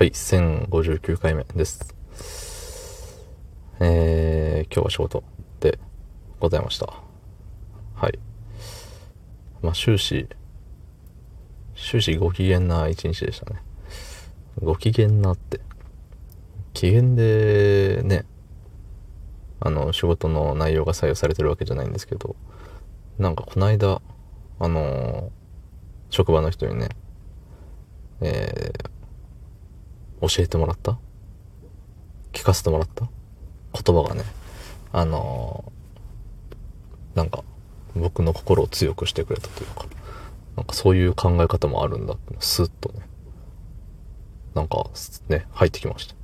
はい、1059回目です。えー、今日は仕事でございました。はい。まあ、終始、終始ご機嫌な一日でしたね。ご機嫌なって。機嫌でね、あの、仕事の内容が採用されてるわけじゃないんですけど、なんかこの間、あの職場の人にね、えー教えてもらった？聞かせてもらった？言葉がね、あのーなんか、僕の心を強くしてくれたというか、なんかそういう考え方もあるんだって、スッとね、なんか、ね、入ってきました。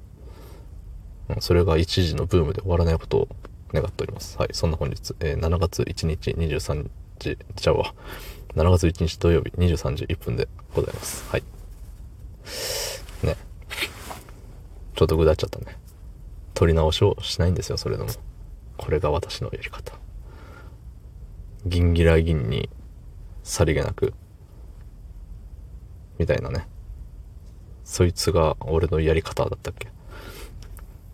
うんそれが一時のブームで終わらないことを願っております。はい、そんな本日、えー7月1日23時、ちゃうわ。7月1日土曜日23時1分でございます。はい。ね。ちょっとぐだっちゃったね。取り直しをしないんですよ、それでも。これが私のやり方。銀ギラ銀にさりげなく、みたいなね。そいつが俺のやり方だったっけ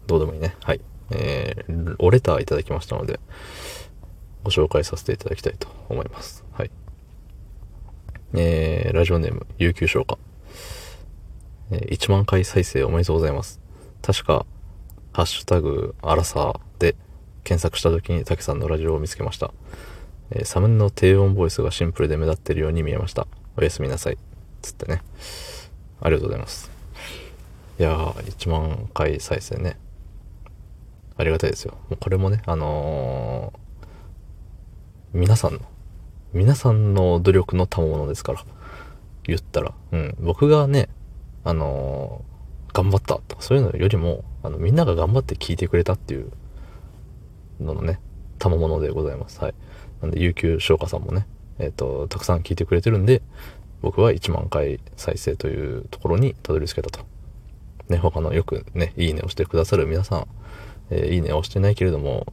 どうでもいいね。はい。えー、おレターいただきましたので、ご紹介させていただきたいと思います。はい。えー、ラジオネーム、有給消化。えー1万回再生おめでとうございます。確か、ハッシュタグ、アラサーで検索した時に竹さんのラジオを見つけました。えーサムネの低音ボイスがシンプルで目立ってるように見えました。おやすみなさい。つってね。ありがとうございます。いやー、1万回再生ね。ありがたいですよ。もうこれもね、あのー皆さんの、皆さんの努力の賜物ですから。言ったら。うん。僕がね、あのー頑張ったとかそういうのよりも、あの、みんなが頑張って聞いてくれたっていうののね、賜物でございます。はい。なんで、有給消化さんもね、えっ、と、たくさん聞いてくれてるんで、僕は1万回再生というところにたどり着けたと。ね、他のよくね、いいねをしてくださる皆さん、えーいいねをしてないけれども、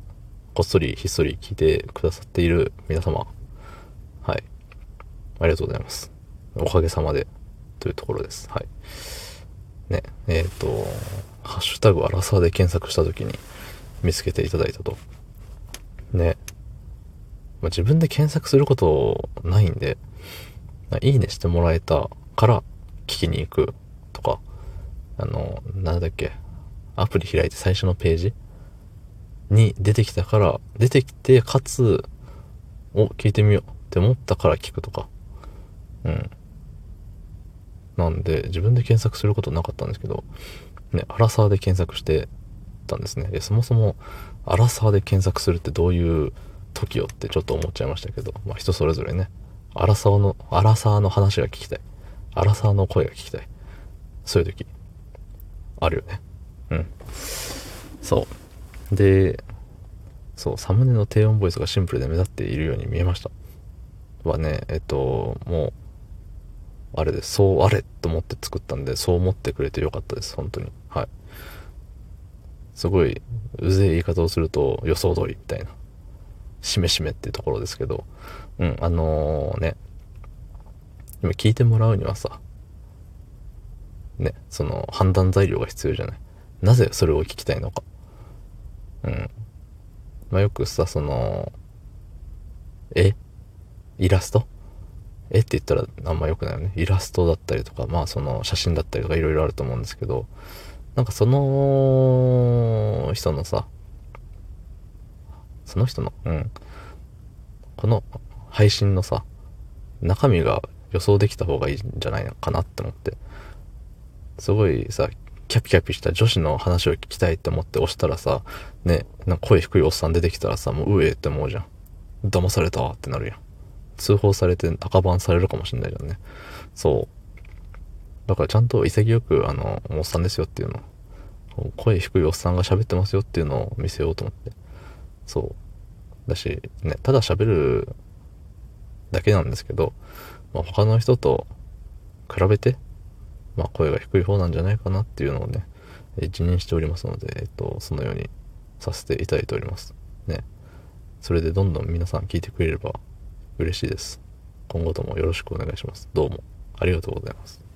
こっそりひっそり聞いてくださっている皆様、はい。ありがとうございます。おかげさまで、というところです。はい。ね、えっ、と、ハッシュタグアラサーで検索した時に見つけていただいたと。ね。まあ、自分で検索することないんで、いいねしてもらえたから聞きに行くとか、あの、なんだっけ、アプリ開いて最初のページに出てきたから、出てきて、かつ、お、聞いてみようって思ったから聞くとか。うん。なんで、自分で検索することなかったんですけど、ね、アラサーで検索してたんですね。でそもそも、アラサーで検索するってどういう時よってちょっと思っちゃいましたけど、まあ人それぞれね、アラサーの、アラサーの話が聞きたい。アラサーの声が聞きたい。そういう時、あるよね。うん。そう。で、そう、サムネの低音ボイスがシンプルで目立っているように見えました。はね、えっと、もう、あれです。そうあれと思って作ったんで、そう思ってくれてよかったです。本当に。はい。すごい、うぜえ言い方をすると予想通りみたいな。しめしめっていうところですけど、うん、あのね、今聞いてもらうにはさ、ね、その判断材料が必要じゃない。なぜそれを聞きたいのか。うん。まあ、よくさ、その、絵イラスト？絵って言ったらあんま良くないよね。イラストだったりとか、まあその写真だったりとかいろいろあると思うんですけど、なんかその人のさ、その人の、うん。この配信のさ、中身が予想できた方がいいんじゃないのかなって思って。すごいさ、キャピキャピした女子の話を聞きたいって思って押したらさ、ね、なんか声低いおっさん出てきたらさ、もううえって思うじゃん。騙されたわってなるやん。通報されて赤バンされるかもしんないじゃんね。そう。だからちゃんと潔く、あの、おっさんですよっていうの。声低いおっさんが喋ってますよっていうのを見せようと思って。そう。だし、ね、ただ喋るだけなんですけど、まあ、他の人と比べて、まあ、声が低い方なんじゃないかなっていうのをね、え自認しておりますので、えっと、そのようにさせていただいております。ね。それでどんどん皆さん聞いてくれれば嬉しいです。今後ともよろしくお願いします。どうもありがとうございます。